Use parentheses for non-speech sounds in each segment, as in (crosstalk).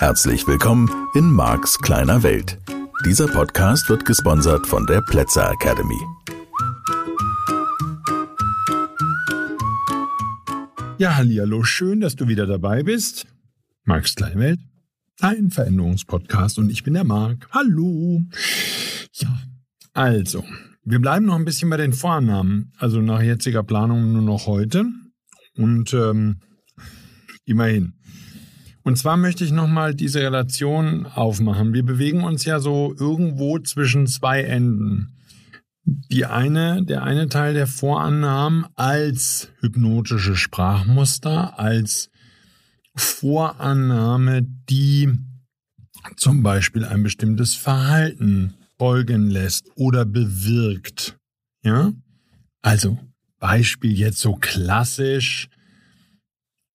Herzlich willkommen in Marks kleiner Welt. Dieser Podcast wird gesponsert von der Plätzer Academy. Ja, hallo, schön, dass du wieder dabei bist. Marks kleine Welt, ein Veränderungspodcast und ich bin der Marc. Hallo. Ja, also, wir bleiben noch ein bisschen bei den Vornamen, also nach jetziger Planung nur noch heute und ähm, immerhin. Und zwar möchte ich nochmal diese Relation aufmachen. Wir bewegen uns ja so irgendwo zwischen zwei Enden. Die eine, der eine Teil der Vorannahmen als hypnotische Sprachmuster, als Vorannahme, die zum Beispiel ein bestimmtes Verhalten folgen lässt oder bewirkt. Ja? Also, Beispiel jetzt so klassisch,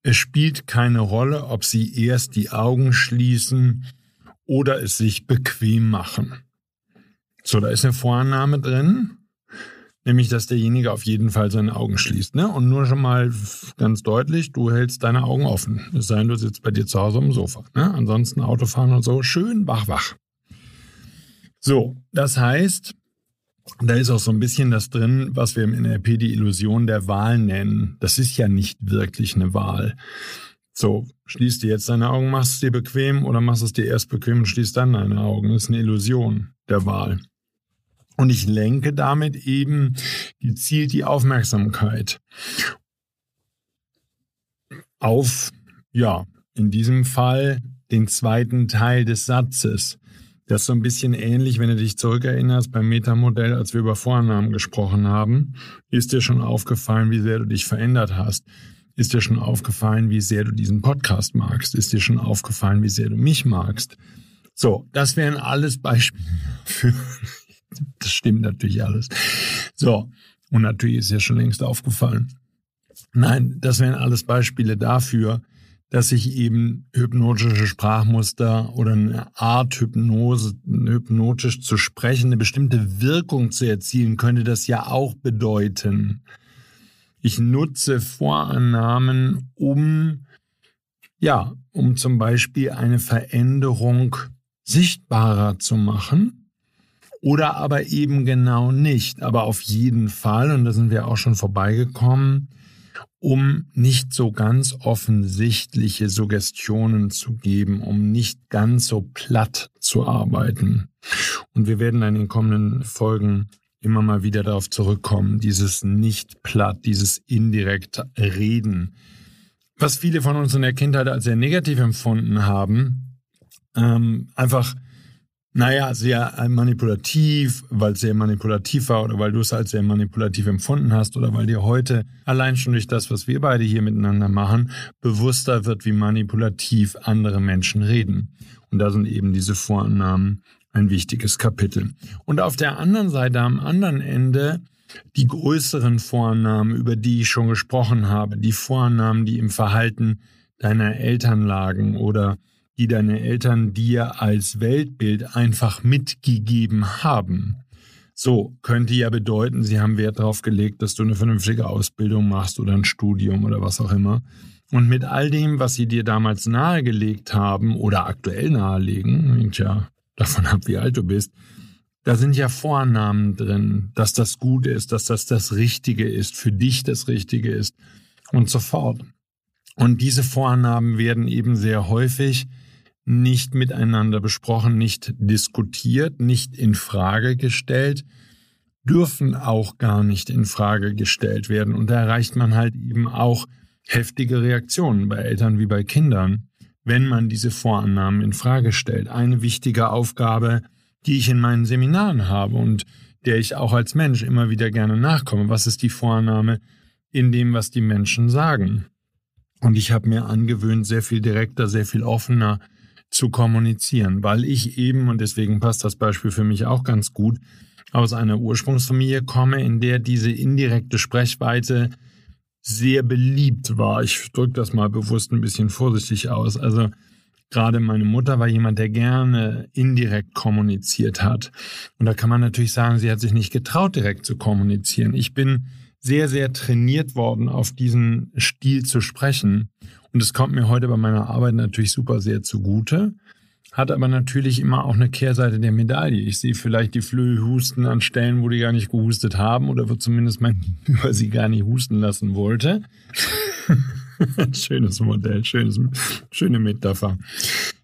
es spielt keine Rolle, ob Sie erst die Augen schließen oder es sich bequem machen. So, da ist eine Vorannahme drin, nämlich dass derjenige auf jeden Fall seine Augen schließt. Ne? Und nur schon mal ganz deutlich, du hältst deine Augen offen. Es sei denn, du sitzt bei dir zu Hause am Sofa. Ne? Ansonsten Autofahren und so, schön wach, wach. So, das heißt, da ist auch so ein bisschen das drin, was wir im NLP die Illusion der Wahl nennen. Das ist ja nicht wirklich eine Wahl. So, schließt dir jetzt deine Augen, machst es dir bequem oder machst es dir erst bequem und schließt dann deine Augen. Das ist eine Illusion der Wahl. Und ich lenke damit eben gezielt die Aufmerksamkeit auf, ja, in diesem Fall den zweiten Teil des Satzes. Das ist so ein bisschen ähnlich, wenn du dich zurückerinnerst beim Metamodell, als wir über Vornamen gesprochen haben. Ist dir schon aufgefallen, wie sehr du dich verändert hast? Ist dir schon aufgefallen, wie sehr du diesen Podcast magst? Ist dir schon aufgefallen, wie sehr du mich magst? So, das wären alles Beispiele für. (laughs) Das stimmt natürlich alles. So, und natürlich ist ja schon längst aufgefallen. Nein, das wären alles Beispiele dafür, dass sich eben hypnotische Sprachmuster oder eine Art Hypnose, hypnotisch zu sprechen, eine bestimmte Wirkung zu erzielen, könnte das ja auch bedeuten. Ich nutze Vorannahmen, um, ja, um zum Beispiel eine Veränderung sichtbarer zu machen oder aber eben genau nicht. Aber auf jeden Fall, und da sind wir auch schon vorbeigekommen, um nicht so ganz offensichtliche Suggestionen zu geben, um nicht ganz so platt zu arbeiten. Und wir werden in den kommenden Folgen immer mal wieder darauf zurückkommen, dieses nicht platt, dieses indirekt Reden, was viele von uns in der Kindheit als sehr negativ empfunden haben, ähm, einfach naja, sehr äh, manipulativ, weil es sehr manipulativ war oder weil du es als sehr manipulativ empfunden hast oder weil dir heute allein schon durch das, was wir beide hier miteinander machen, bewusster wird, wie manipulativ andere Menschen reden. Und da sind eben diese Vorannahmen ein wichtiges Kapitel. Und auf der anderen Seite, am anderen Ende, die größeren Vorannahmen, über die ich schon gesprochen habe, die Vorannahmen, die im Verhalten deiner Eltern lagen oder die deine Eltern dir als Weltbild einfach mitgegeben haben. So könnte ja bedeuten, sie haben Wert darauf gelegt, dass du eine vernünftige Ausbildung machst oder ein Studium oder was auch immer. Und mit all dem, was sie dir damals nahegelegt haben oder aktuell nahelegen, hängt ja davon ab, wie alt du bist, da sind ja Vornamen drin, dass das gut ist, dass das das Richtige ist, für dich das Richtige ist und so fort. Und diese Vornamen werden eben sehr häufig nicht miteinander besprochen, nicht diskutiert, nicht in Frage gestellt, dürfen auch gar nicht in Frage gestellt werden. Und da erreicht man halt eben auch heftige Reaktionen bei Eltern wie bei Kindern, wenn man diese Vorannahmen in Frage stellt. Eine wichtige Aufgabe, die ich in meinen Seminaren habe und der ich auch als Mensch immer wieder gerne nachkomme. Was ist die Vorannahme in dem, was die Menschen sagen? Und ich habe mir angewöhnt, sehr viel direkter, sehr viel offener zu kommunizieren, weil ich eben, und deswegen passt das Beispiel für mich auch ganz gut, aus einer Ursprungsfamilie komme, in der diese indirekte Sprechweite sehr beliebt war. Ich drücke das mal bewusst ein bisschen vorsichtig aus. Also gerade meine Mutter war jemand, der gerne indirekt kommuniziert hat. Und da kann man natürlich sagen, sie hat sich nicht getraut, direkt zu kommunizieren. Ich bin sehr, sehr trainiert worden, auf diesen Stil zu sprechen. Und es kommt mir heute bei meiner Arbeit natürlich super sehr zugute hat aber natürlich immer auch eine Kehrseite der Medaille. Ich sehe vielleicht die Flöhe husten an Stellen, wo die gar nicht gehustet haben oder wo zumindest mein (laughs) Gegenüber sie gar nicht husten lassen wollte. (laughs) schönes Modell, schönes, schöne Metapher.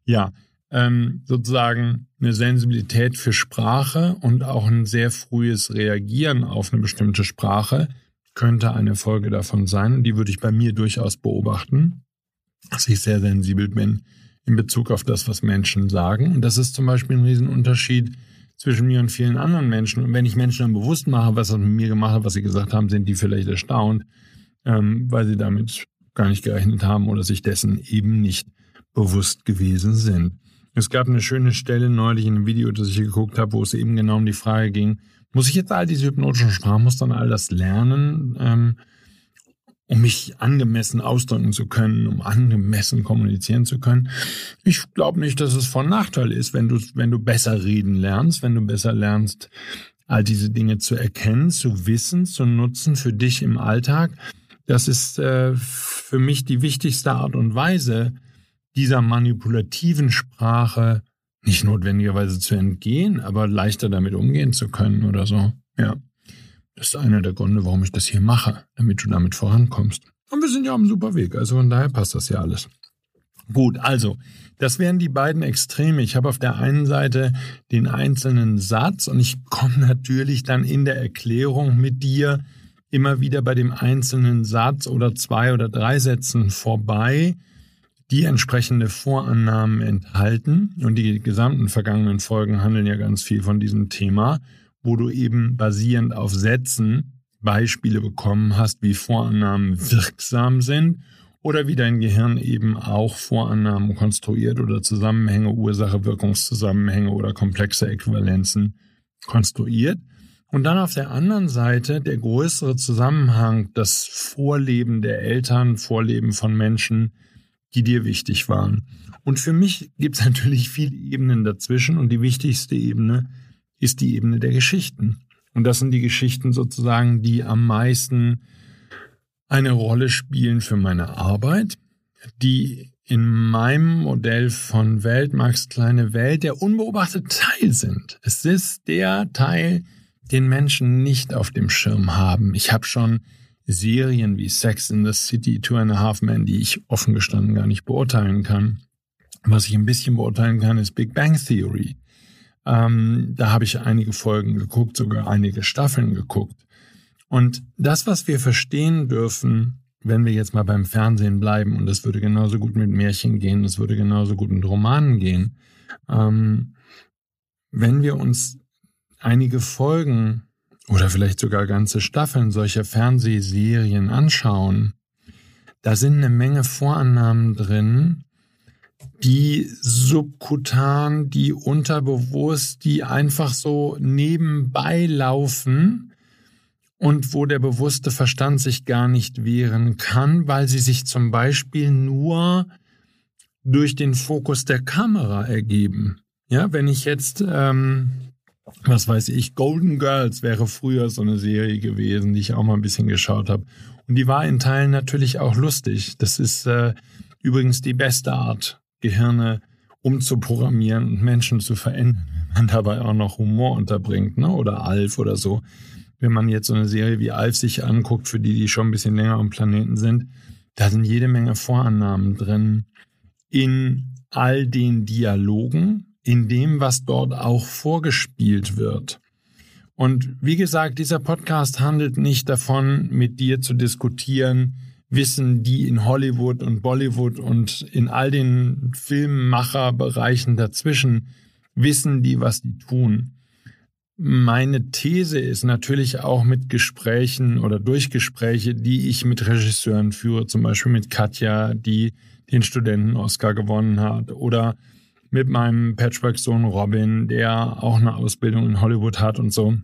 Ja, ähm, sozusagen eine Sensibilität für Sprache und auch ein sehr frühes Reagieren auf eine bestimmte Sprache könnte eine Folge davon sein. Die würde ich bei mir durchaus beobachten, dass ich sehr sensibel bin in Bezug auf das, was Menschen sagen. Und das ist zum Beispiel ein Riesenunterschied zwischen mir und vielen anderen Menschen. Und wenn ich Menschen dann bewusst mache, was das mit mir gemacht hat, was sie gesagt haben, sind die vielleicht erstaunt, ähm, weil sie damit gar nicht gerechnet haben oder sich dessen eben nicht bewusst gewesen sind. Es gab eine schöne Stelle neulich in einem Video, das ich geguckt habe, wo es eben genau um die Frage ging, muss ich jetzt all diese hypnotischen Sprachmuster und all das lernen? Ähm, um mich angemessen ausdrücken zu können, um angemessen kommunizieren zu können. Ich glaube nicht, dass es von Nachteil ist, wenn du, wenn du besser reden lernst, wenn du besser lernst, all diese Dinge zu erkennen, zu wissen, zu nutzen für dich im Alltag. Das ist äh, für mich die wichtigste Art und Weise, dieser manipulativen Sprache nicht notwendigerweise zu entgehen, aber leichter damit umgehen zu können oder so. Ja. Das ist einer der Gründe, warum ich das hier mache, damit du damit vorankommst. Und wir sind ja einem super Weg, also von daher passt das ja alles. Gut, also, das wären die beiden Extreme. Ich habe auf der einen Seite den einzelnen Satz und ich komme natürlich dann in der Erklärung mit dir immer wieder bei dem einzelnen Satz oder zwei oder drei Sätzen vorbei, die entsprechende Vorannahmen enthalten. Und die gesamten vergangenen Folgen handeln ja ganz viel von diesem Thema wo du eben basierend auf Sätzen Beispiele bekommen hast, wie Vorannahmen wirksam sind oder wie dein Gehirn eben auch Vorannahmen konstruiert oder Zusammenhänge, Ursache, Wirkungszusammenhänge oder komplexe Äquivalenzen konstruiert. Und dann auf der anderen Seite der größere Zusammenhang, das Vorleben der Eltern, Vorleben von Menschen, die dir wichtig waren. Und für mich gibt es (laughs) natürlich viele Ebenen dazwischen und die wichtigste Ebene ist die Ebene der Geschichten. Und das sind die Geschichten sozusagen, die am meisten eine Rolle spielen für meine Arbeit, die in meinem Modell von Welt, Max kleine Welt, der unbeobachtete Teil sind. Es ist der Teil, den Menschen nicht auf dem Schirm haben. Ich habe schon Serien wie Sex in the City, Two and a Half Men, die ich offen gestanden gar nicht beurteilen kann. Was ich ein bisschen beurteilen kann, ist Big Bang Theory. Ähm, da habe ich einige Folgen geguckt, sogar einige Staffeln geguckt. Und das, was wir verstehen dürfen, wenn wir jetzt mal beim Fernsehen bleiben, und das würde genauso gut mit Märchen gehen, das würde genauso gut mit Romanen gehen, ähm, wenn wir uns einige Folgen oder vielleicht sogar ganze Staffeln solcher Fernsehserien anschauen, da sind eine Menge Vorannahmen drin, die subkutan, die unterbewusst, die einfach so nebenbei laufen und wo der bewusste Verstand sich gar nicht wehren kann, weil sie sich zum Beispiel nur durch den Fokus der Kamera ergeben. Ja, wenn ich jetzt, ähm, was weiß ich, Golden Girls wäre früher so eine Serie gewesen, die ich auch mal ein bisschen geschaut habe. Und die war in Teilen natürlich auch lustig. Das ist äh, übrigens die beste Art, Gehirne umzuprogrammieren und Menschen zu verändern, wenn man dabei auch noch Humor unterbringt, ne? oder Alf oder so. Wenn man jetzt so eine Serie wie Alf sich anguckt, für die, die schon ein bisschen länger am Planeten sind, da sind jede Menge Vorannahmen drin in all den Dialogen, in dem, was dort auch vorgespielt wird. Und wie gesagt, dieser Podcast handelt nicht davon, mit dir zu diskutieren, wissen die in Hollywood und Bollywood und in all den Filmmacherbereichen dazwischen, wissen die, was die tun. Meine These ist natürlich auch mit Gesprächen oder durch Gespräche, die ich mit Regisseuren führe, zum Beispiel mit Katja, die den Studenten-Oscar gewonnen hat, oder mit meinem Patchwork-Sohn Robin, der auch eine Ausbildung in Hollywood hat und so.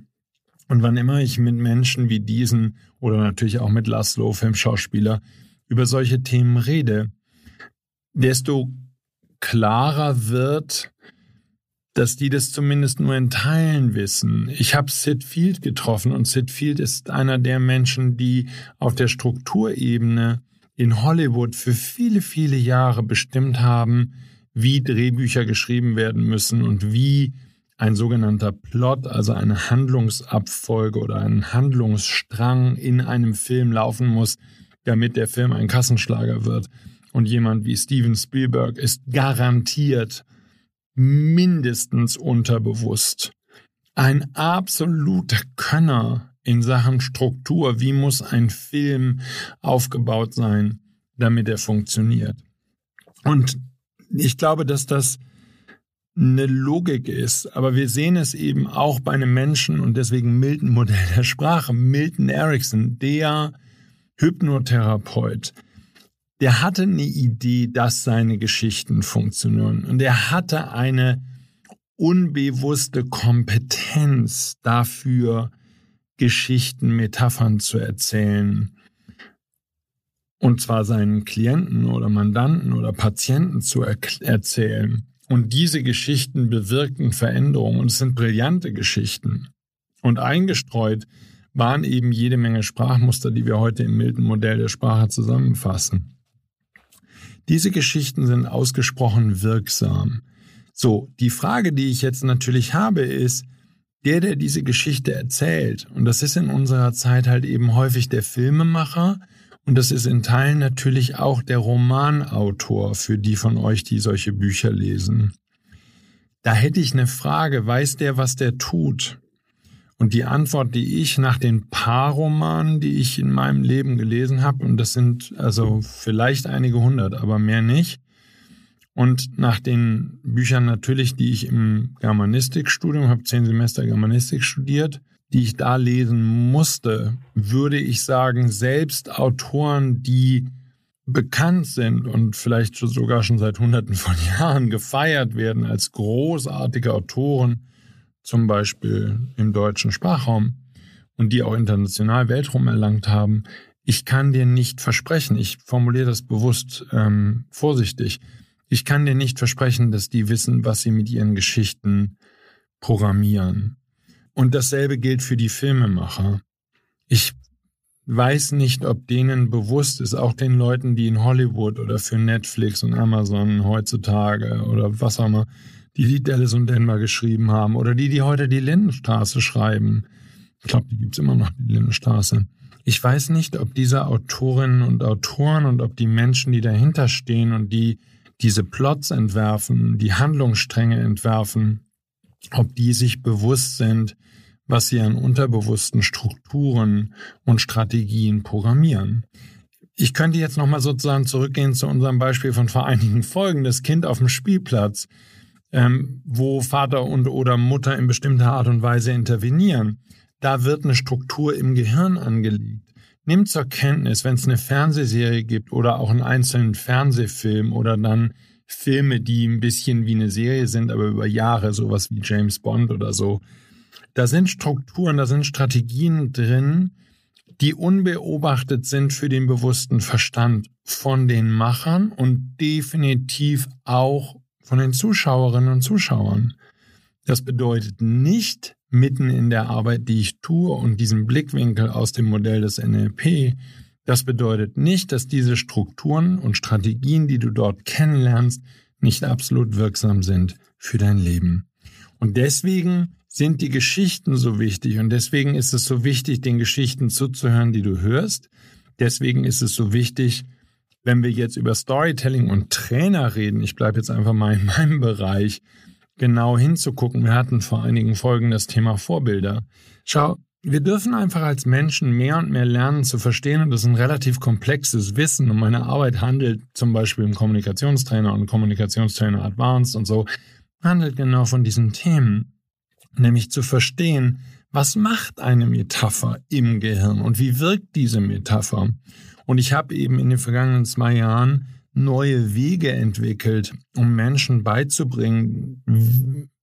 Und wann immer ich mit Menschen wie diesen oder natürlich auch mit Laszlo, Filmschauspieler, über solche Themen rede, desto klarer wird, dass die das zumindest nur in Teilen wissen. Ich habe Sid Field getroffen und Sid Field ist einer der Menschen, die auf der Strukturebene in Hollywood für viele, viele Jahre bestimmt haben, wie Drehbücher geschrieben werden müssen und wie ein sogenannter Plot, also eine Handlungsabfolge oder ein Handlungsstrang in einem Film laufen muss, damit der Film ein Kassenschlager wird. Und jemand wie Steven Spielberg ist garantiert mindestens unterbewusst ein absoluter Könner in Sachen Struktur. Wie muss ein Film aufgebaut sein, damit er funktioniert? Und ich glaube, dass das eine Logik ist, aber wir sehen es eben auch bei einem Menschen und deswegen Milton Modell der Sprache. Milton Erickson, der Hypnotherapeut, der hatte eine Idee, dass seine Geschichten funktionieren und er hatte eine unbewusste Kompetenz dafür, Geschichten, Metaphern zu erzählen. Und zwar seinen Klienten oder Mandanten oder Patienten zu er erzählen. Und diese Geschichten bewirken Veränderungen und es sind brillante Geschichten. Und eingestreut waren eben jede Menge Sprachmuster, die wir heute im milden Modell der Sprache zusammenfassen. Diese Geschichten sind ausgesprochen wirksam. So, die Frage, die ich jetzt natürlich habe, ist, der, der diese Geschichte erzählt, und das ist in unserer Zeit halt eben häufig der Filmemacher, und das ist in Teilen natürlich auch der Romanautor für die von euch, die solche Bücher lesen. Da hätte ich eine Frage, weiß der, was der tut? Und die Antwort, die ich nach den paar Romanen, die ich in meinem Leben gelesen habe, und das sind also vielleicht einige hundert, aber mehr nicht, und nach den Büchern natürlich, die ich im Germanistikstudium, habe zehn Semester Germanistik studiert, die ich da lesen musste, würde ich sagen, selbst Autoren, die bekannt sind und vielleicht sogar schon seit Hunderten von (laughs) Jahren gefeiert werden als großartige Autoren, zum Beispiel im deutschen Sprachraum und die auch international Weltraum erlangt haben, ich kann dir nicht versprechen, ich formuliere das bewusst ähm, vorsichtig, ich kann dir nicht versprechen, dass die wissen, was sie mit ihren Geschichten programmieren. Und dasselbe gilt für die Filmemacher. Ich weiß nicht, ob denen bewusst ist, auch den Leuten, die in Hollywood oder für Netflix und Amazon heutzutage oder was auch immer, die die Dallas und Denver geschrieben haben oder die, die heute die Lindenstraße schreiben. Ich glaube, die gibt's immer noch, die Lindenstraße. Ich weiß nicht, ob diese Autorinnen und Autoren und ob die Menschen, die dahinter stehen und die diese Plots entwerfen, die Handlungsstränge entwerfen, ob die sich bewusst sind, was sie an unterbewussten Strukturen und Strategien programmieren. Ich könnte jetzt nochmal sozusagen zurückgehen zu unserem Beispiel von vor einigen Folgen, das Kind auf dem Spielplatz, ähm, wo Vater und oder Mutter in bestimmter Art und Weise intervenieren. Da wird eine Struktur im Gehirn angelegt. Nimm zur Kenntnis, wenn es eine Fernsehserie gibt oder auch einen einzelnen Fernsehfilm oder dann Filme, die ein bisschen wie eine Serie sind, aber über Jahre, sowas wie James Bond oder so, da sind Strukturen, da sind Strategien drin, die unbeobachtet sind für den bewussten Verstand von den Machern und definitiv auch von den Zuschauerinnen und Zuschauern. Das bedeutet nicht mitten in der Arbeit, die ich tue und diesen Blickwinkel aus dem Modell des NLP, das bedeutet nicht, dass diese Strukturen und Strategien, die du dort kennenlernst, nicht absolut wirksam sind für dein Leben. Und deswegen sind die Geschichten so wichtig und deswegen ist es so wichtig, den Geschichten zuzuhören, die du hörst. Deswegen ist es so wichtig, wenn wir jetzt über Storytelling und Trainer reden, ich bleibe jetzt einfach mal in (laughs) meinem Bereich, genau hinzugucken. Wir hatten vor einigen Folgen das Thema Vorbilder. Schau, wir dürfen einfach als Menschen mehr und mehr lernen zu verstehen und das ist ein relativ komplexes Wissen und meine Arbeit handelt zum Beispiel im Kommunikationstrainer und Kommunikationstrainer Advanced und so, handelt genau von diesen Themen nämlich zu verstehen, was macht eine Metapher im Gehirn und wie wirkt diese Metapher. Und ich habe eben in den vergangenen zwei Jahren neue Wege entwickelt, um Menschen beizubringen,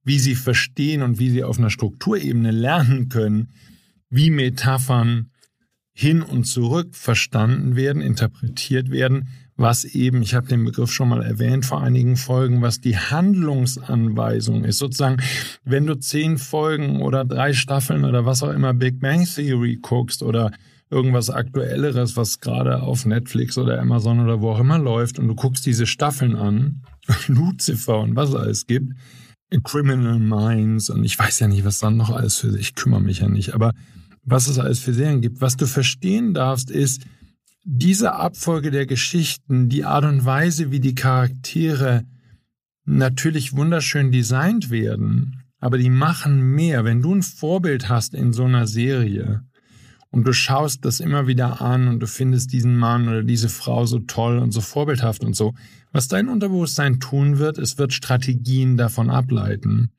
wie sie verstehen und wie sie auf einer Strukturebene lernen können, wie Metaphern hin und zurück verstanden werden, interpretiert werden, was eben, ich habe den Begriff schon mal erwähnt vor einigen Folgen, was die Handlungsanweisung ist. Sozusagen, wenn du zehn Folgen oder drei Staffeln oder was auch immer Big Bang Theory guckst oder irgendwas Aktuelleres, was gerade auf Netflix oder Amazon oder wo auch immer läuft und du guckst diese Staffeln an, (laughs) Lucifer und was es alles gibt, Criminal Minds und ich weiß ja nicht, was dann noch alles für ich kümmere mich ja nicht, aber was es alles für Serien gibt. Was du verstehen darfst, ist, diese Abfolge der Geschichten, die Art und Weise, wie die Charaktere natürlich wunderschön designt werden, aber die machen mehr. Wenn du ein Vorbild hast in so einer Serie und du schaust das immer wieder an und du findest diesen Mann oder diese Frau so toll und so vorbildhaft und so, was dein Unterbewusstsein tun wird, es wird Strategien davon ableiten.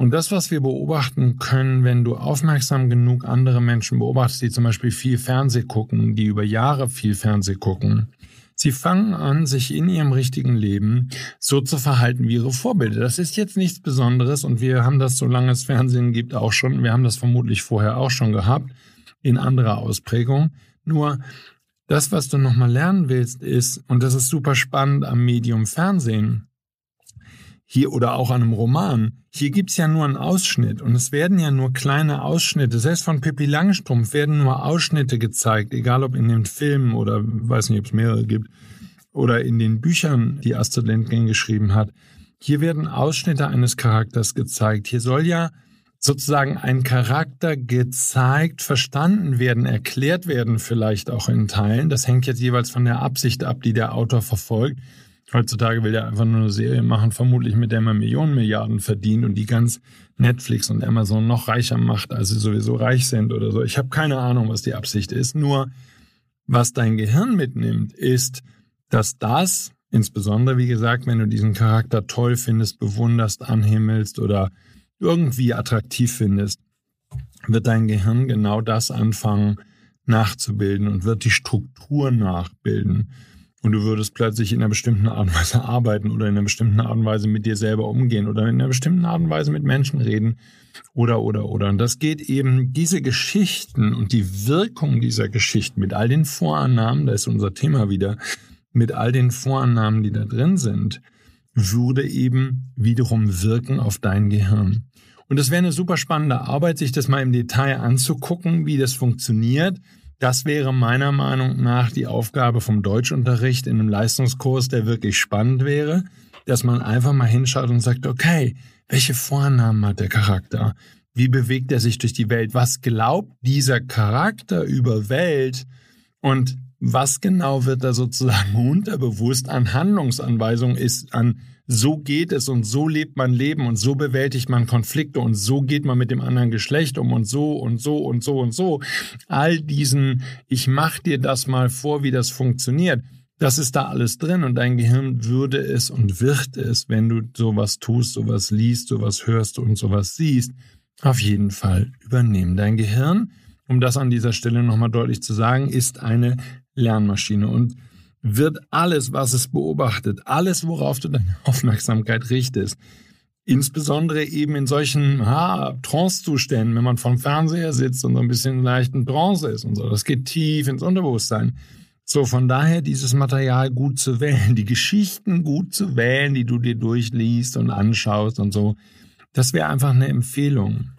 Und das, was wir beobachten können, wenn du aufmerksam genug andere Menschen beobachtest, die zum Beispiel viel Fernseh gucken, die über Jahre viel Fernseh gucken, sie fangen an, sich in ihrem richtigen Leben so zu verhalten wie ihre Vorbilder. Das ist jetzt nichts Besonderes und wir haben das, solange es Fernsehen gibt, auch schon, wir haben das vermutlich vorher auch schon gehabt, in anderer Ausprägung. Nur das, was du nochmal lernen willst, ist, und das ist super spannend am Medium Fernsehen, hier oder auch an einem Roman, hier gibt's ja nur einen Ausschnitt und es werden ja nur kleine Ausschnitte. Selbst von Pippi Langstrumpf werden nur Ausschnitte gezeigt, egal ob in den Filmen oder weiß nicht, ob es mehrere gibt, oder in den Büchern, die Astrid Lindgren geschrieben hat. Hier werden Ausschnitte eines Charakters gezeigt. Hier soll ja sozusagen ein Charakter gezeigt, verstanden werden, erklärt werden, vielleicht auch in Teilen. Das hängt jetzt jeweils von der Absicht ab, die der Autor verfolgt. Heutzutage will er einfach nur eine Serie machen, vermutlich mit der man Millionen Milliarden verdient und die ganz Netflix und Amazon noch reicher macht, als sie sowieso reich sind oder so. Ich habe keine Ahnung, was die Absicht ist. Nur, was dein Gehirn mitnimmt, ist, dass das, insbesondere wie gesagt, wenn du diesen Charakter toll findest, bewunderst, anhimmelst oder irgendwie attraktiv findest, wird dein Gehirn genau das anfangen nachzubilden und wird die Struktur nachbilden und du würdest plötzlich in einer bestimmten Art und Weise arbeiten oder in einer bestimmten Art und Weise mit dir selber umgehen oder in einer bestimmten Art und Weise mit Menschen reden oder, oder, oder. Und das geht eben, diese Geschichten und die Wirkung dieser Geschichten mit all den Vorannahmen, da ist unser Thema wieder, mit all den Vorannahmen, die da drin sind, würde eben wiederum wirken auf dein Gehirn. Und das wäre eine super spannende Arbeit, sich das mal im Detail anzugucken, wie das funktioniert das wäre meiner Meinung nach die Aufgabe vom Deutschunterricht in einem Leistungskurs, der wirklich spannend wäre, dass man einfach mal hinschaut und sagt, okay, welche Vornamen hat der Charakter? Wie bewegt er sich durch die Welt? Was glaubt dieser Charakter über Welt? Und was genau wird da sozusagen (laughs) unterbewusst an Handlungsanweisungen ist, an so geht es und so lebt man Leben und so bewältigt man Konflikte und so geht man mit dem anderen Geschlecht um und so und so und so und so. All diesen, ich mach dir das mal vor, wie das funktioniert. Das ist da alles drin und dein Gehirn würde es und wird es, wenn du sowas tust, sowas liest, sowas hörst und sowas siehst, auf jeden Fall übernehmen. Dein Gehirn, um das an dieser Stelle nochmal deutlich zu sagen, ist eine Lernmaschine und wird alles, was es beobachtet, alles, worauf du deine (laughs) Aufmerksamkeit richtest, insbesondere eben in solchen Trance-Zuständen, wenn man vom Fernseher sitzt und so ein bisschen leicht in Trance ist und so, das geht tief ins Unterbewusstsein. So, von daher dieses Material gut zu wählen, die Geschichten gut zu wählen, die du dir durchliest und anschaust und so. Das wäre einfach eine Empfehlung,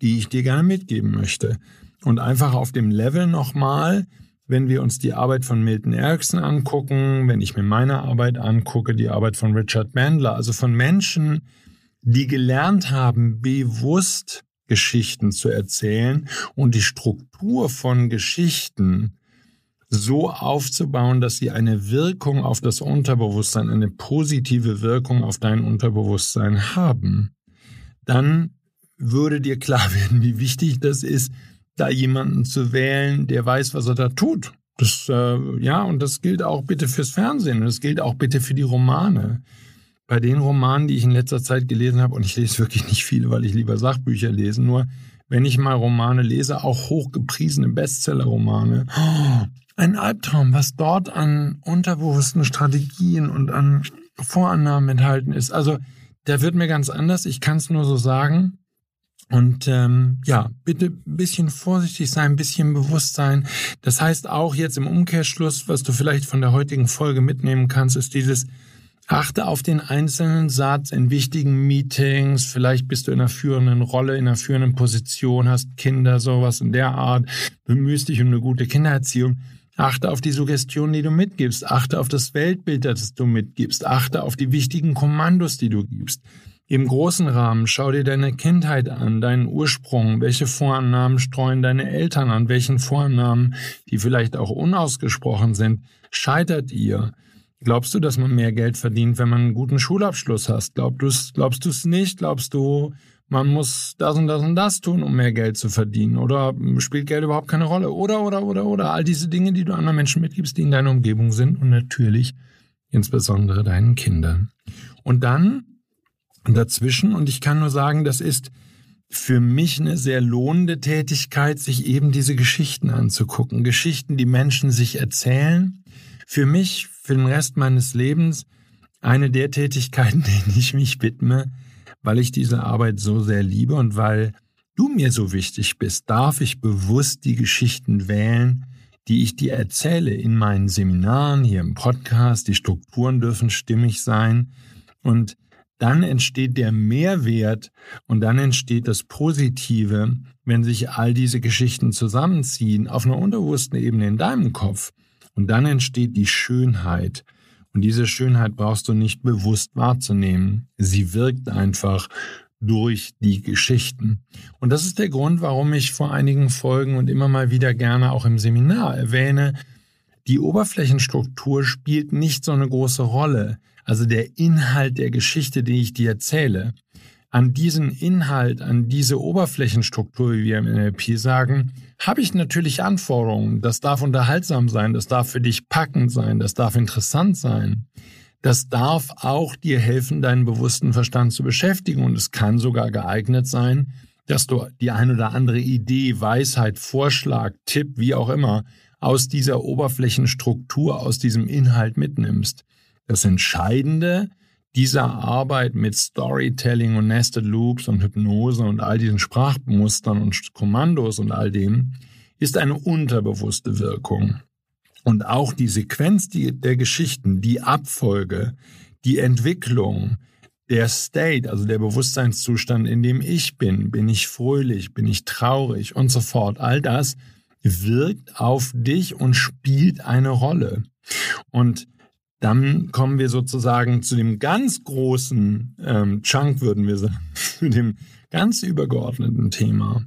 die ich dir gerne mitgeben möchte. Und einfach auf dem Level nochmal, wenn wir uns die Arbeit von Milton Erickson angucken, wenn ich mir meine Arbeit angucke, die Arbeit von Richard Bandler, also von Menschen, die gelernt haben, bewusst Geschichten zu erzählen und die Struktur von Geschichten so aufzubauen, dass sie eine Wirkung auf das Unterbewusstsein, eine positive Wirkung auf dein Unterbewusstsein haben, dann würde dir klar (laughs) werden, wie wichtig das ist, da jemanden zu wählen, der weiß, was er da tut. Das, äh, ja, und das gilt auch bitte fürs Fernsehen und das gilt auch bitte für die Romane. Bei den Romanen, die ich in letzter Zeit gelesen habe, und ich lese wirklich nicht viele, weil ich lieber Sachbücher lese, nur wenn ich mal Romane lese, auch hochgepriesene Bestseller-Romane, oh, ein Albtraum, was dort an unterbewussten Strategien und an Vorannahmen enthalten ist. Also, der wird mir ganz anders. Ich kann es nur so sagen. Und ähm, ja, bitte ein bisschen vorsichtig sein, ein bisschen bewusst sein. Das heißt auch jetzt im Umkehrschluss, was du vielleicht von der heutigen Folge mitnehmen kannst, ist dieses Achte auf den einzelnen Satz in wichtigen Meetings. Vielleicht bist du in einer führenden Rolle, in einer führenden Position, hast Kinder, sowas in der Art, bemühst dich um eine gute Kindererziehung. Achte auf die Suggestion, die du mitgibst. Achte auf das Weltbild, das du mitgibst. Achte auf die wichtigen Kommandos, die du gibst. Im großen Rahmen schau dir deine Kindheit an, deinen Ursprung, welche Vorannahmen streuen deine Eltern an, welchen Vorannahmen, die vielleicht auch unausgesprochen sind, scheitert ihr. Glaubst du, dass man mehr Geld verdient, wenn man einen guten Schulabschluss hast? Glaubst du es nicht? Glaubst du, man muss das und das und das tun, um mehr Geld zu verdienen? Oder spielt Geld überhaupt keine Rolle? Oder, oder, oder, oder. All diese Dinge, die du anderen Menschen mitgibst, die in deiner Umgebung sind und natürlich insbesondere deinen Kindern. Und dann dazwischen, und ich kann nur sagen, das ist für mich eine sehr lohnende Tätigkeit, sich eben diese Geschichten anzugucken. Geschichten, die Menschen sich erzählen. Für mich für den Rest meines Lebens eine der Tätigkeiten, (laughs) denen ich mich widme, weil ich diese Arbeit so sehr liebe und weil du mir so wichtig bist, darf ich bewusst die Geschichten wählen, die ich dir erzähle in meinen Seminaren, hier im Podcast. Die Strukturen dürfen stimmig sein. Und dann entsteht der Mehrwert und dann entsteht das Positive, wenn sich all diese Geschichten zusammenziehen auf einer unterbewussten Ebene in deinem Kopf. Und dann entsteht die Schönheit. Und diese Schönheit brauchst du nicht bewusst wahrzunehmen. Sie wirkt einfach durch die Geschichten. Und das ist der Grund, warum ich vor einigen Folgen und immer mal wieder gerne auch im Seminar erwähne, die Oberflächenstruktur spielt nicht so eine große Rolle. Also der Inhalt der Geschichte, die ich dir erzähle an diesen Inhalt, an diese Oberflächenstruktur, wie wir im NLP sagen, habe ich natürlich Anforderungen. Das darf unterhaltsam sein, das darf für dich packend sein, das darf interessant sein. Das darf auch dir helfen, deinen bewussten Verstand zu beschäftigen und es kann sogar geeignet sein, dass du die ein oder andere Idee, Weisheit, Vorschlag, Tipp, wie auch immer, aus dieser Oberflächenstruktur, aus diesem Inhalt mitnimmst. Das Entscheidende dieser Arbeit mit Storytelling und Nested Loops und Hypnose und all diesen Sprachmustern und Kommandos und all dem ist eine unterbewusste Wirkung. Und auch die Sequenz der Geschichten, die Abfolge, die Entwicklung, der State, also der Bewusstseinszustand, in dem ich bin, bin ich fröhlich, bin ich traurig und so fort, all das wirkt auf dich und spielt eine Rolle. Und dann kommen wir sozusagen zu dem ganz großen ähm, Chunk, würden wir sagen, (laughs) zu dem ganz übergeordneten Thema.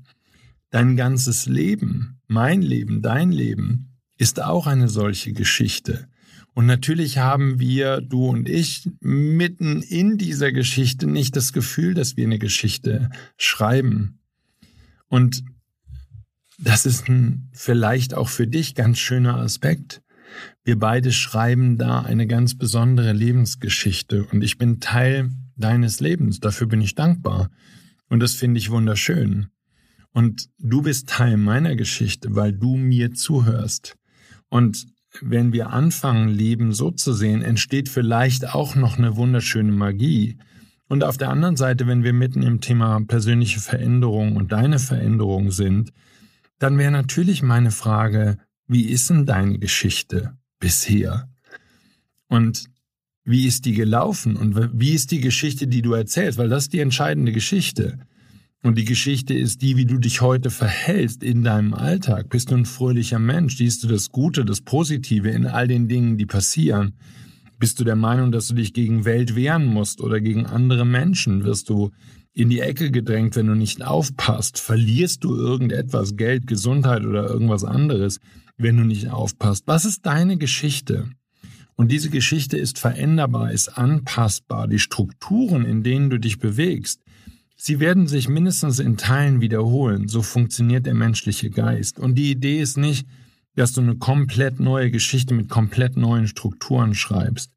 Dein ganzes Leben, mein Leben, dein Leben ist auch eine solche Geschichte. Und natürlich haben wir, du und ich, mitten in dieser Geschichte nicht das Gefühl, dass wir eine Geschichte schreiben. Und das ist ein vielleicht auch für dich ganz schöner Aspekt. Wir beide schreiben da eine ganz besondere Lebensgeschichte und ich bin Teil deines Lebens. Dafür bin ich dankbar. Und das finde ich wunderschön. Und du bist Teil meiner Geschichte, weil du mir zuhörst. Und wenn wir anfangen, Leben so zu sehen, entsteht vielleicht auch noch eine wunderschöne Magie. Und auf der anderen Seite, wenn wir mitten im Thema persönliche Veränderung und deine Veränderung sind, dann wäre natürlich meine Frage, wie ist denn deine Geschichte bisher? Und wie ist die gelaufen? Und wie ist die Geschichte, die du erzählst? Weil das ist die entscheidende Geschichte. Und die Geschichte ist die, wie du dich heute verhältst in deinem Alltag. Bist du ein fröhlicher Mensch? Siehst du das Gute, das Positive in all den Dingen, die passieren? Bist du der Meinung, dass du dich gegen Welt wehren musst oder gegen andere Menschen? Wirst du in die Ecke gedrängt, wenn du nicht aufpasst? Verlierst du irgendetwas, Geld, Gesundheit oder irgendwas anderes, wenn du nicht aufpasst? Was ist deine Geschichte? Und diese Geschichte ist veränderbar, ist anpassbar. Die Strukturen, in denen du dich bewegst, sie werden sich mindestens in Teilen wiederholen. So funktioniert der menschliche Geist. Und die Idee ist nicht, dass du eine komplett neue Geschichte mit komplett neuen Strukturen schreibst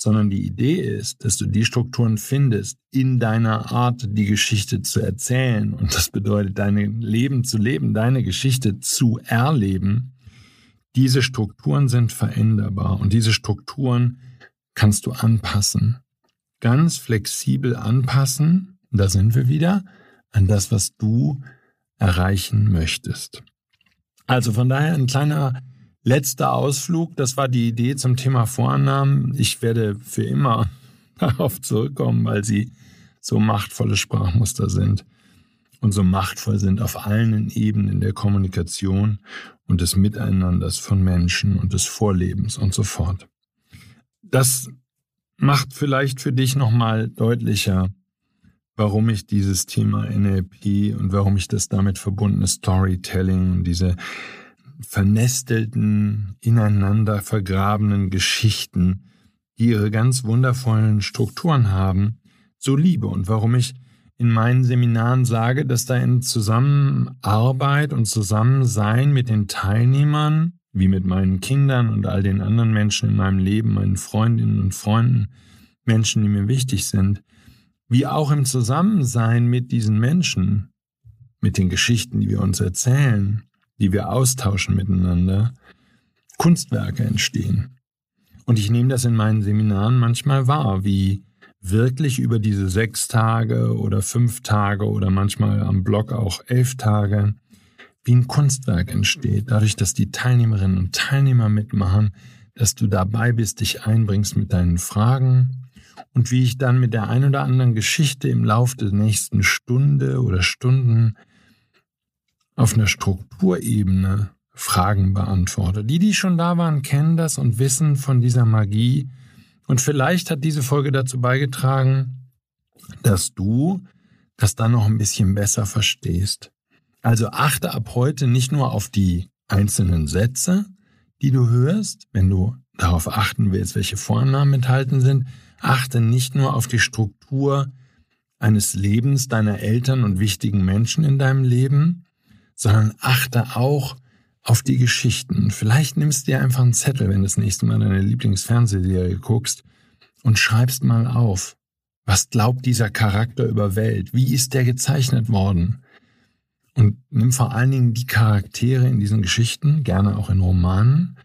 sondern die Idee ist, dass du die Strukturen findest in deiner Art, die Geschichte zu erzählen. Und das bedeutet, dein Leben zu leben, deine Geschichte zu erleben. Diese Strukturen sind veränderbar und diese Strukturen kannst du anpassen. Ganz flexibel anpassen, da sind wir wieder, an das, was du erreichen möchtest. Also von daher ein kleiner Letzter Ausflug, das war die Idee zum Thema Vorannahmen. Ich werde für immer (laughs) darauf zurückkommen, weil sie so machtvolle Sprachmuster sind und so machtvoll sind auf allen Ebenen der Kommunikation und des Miteinanders von Menschen und des Vorlebens und so fort. Das macht vielleicht für dich nochmal deutlicher, warum ich dieses Thema NLP und warum ich das damit verbundene Storytelling und diese vernestelten, ineinander vergrabenen Geschichten, die ihre ganz wundervollen Strukturen haben, so liebe und warum ich in meinen Seminaren sage, dass da in Zusammenarbeit und Zusammensein mit den Teilnehmern, wie mit meinen Kindern und all den anderen Menschen in meinem Leben, meinen Freundinnen und Freunden, Menschen, die mir wichtig sind, wie auch im Zusammensein mit diesen Menschen, mit den Geschichten, die wir uns erzählen, die wir austauschen miteinander, Kunstwerke entstehen. Und ich nehme das in meinen Seminaren manchmal wahr, wie wirklich über diese sechs Tage oder fünf Tage oder manchmal am Blog auch elf Tage wie ein Kunstwerk entsteht, dadurch, dass die Teilnehmerinnen und Teilnehmer mitmachen, dass du dabei bist, dich einbringst mit deinen Fragen und wie ich dann mit der ein oder anderen Geschichte im Lauf der nächsten Stunde oder Stunden auf einer Strukturebene Fragen beantworte. Die, die schon da waren, kennen das und wissen von dieser Magie, und vielleicht hat diese Folge dazu beigetragen, dass du das dann noch ein bisschen besser verstehst. Also achte ab heute nicht nur auf die einzelnen Sätze, die du hörst, wenn du darauf achten willst, welche Vornamen enthalten sind, achte nicht nur auf die Struktur eines Lebens deiner Eltern und wichtigen Menschen in deinem Leben, sondern achte auch auf die Geschichten. Vielleicht nimmst du dir einfach einen Zettel, wenn du das nächste Mal deine Lieblingsfernsehserie guckst und schreibst mal auf. Was glaubt dieser Charakter über Welt? Wie ist der gezeichnet worden? Und nimm vor allen Dingen die Charaktere in diesen Geschichten, gerne auch in Romanen.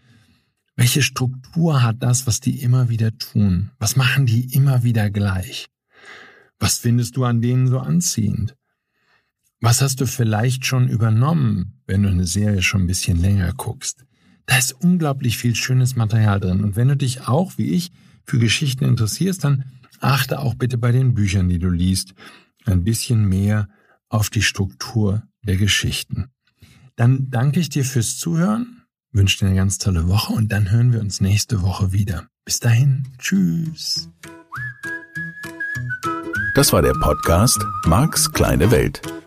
Welche Struktur hat das, was die immer wieder tun? Was machen die immer wieder gleich? Was findest du an denen so anziehend? Was hast du vielleicht schon übernommen, wenn du eine Serie schon ein bisschen länger guckst? Da ist unglaublich viel schönes Material drin. Und wenn du dich auch, wie ich, für Geschichten interessierst, dann achte auch bitte bei den Büchern, die du liest, ein bisschen mehr auf die Struktur der Geschichten. Dann danke ich dir fürs Zuhören, wünsche dir eine ganz tolle Woche und dann hören wir uns nächste Woche wieder. Bis dahin, tschüss. Das war der Podcast Marks kleine Welt.